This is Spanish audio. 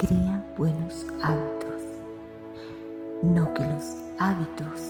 crea buenos hábitos, no que los hábitos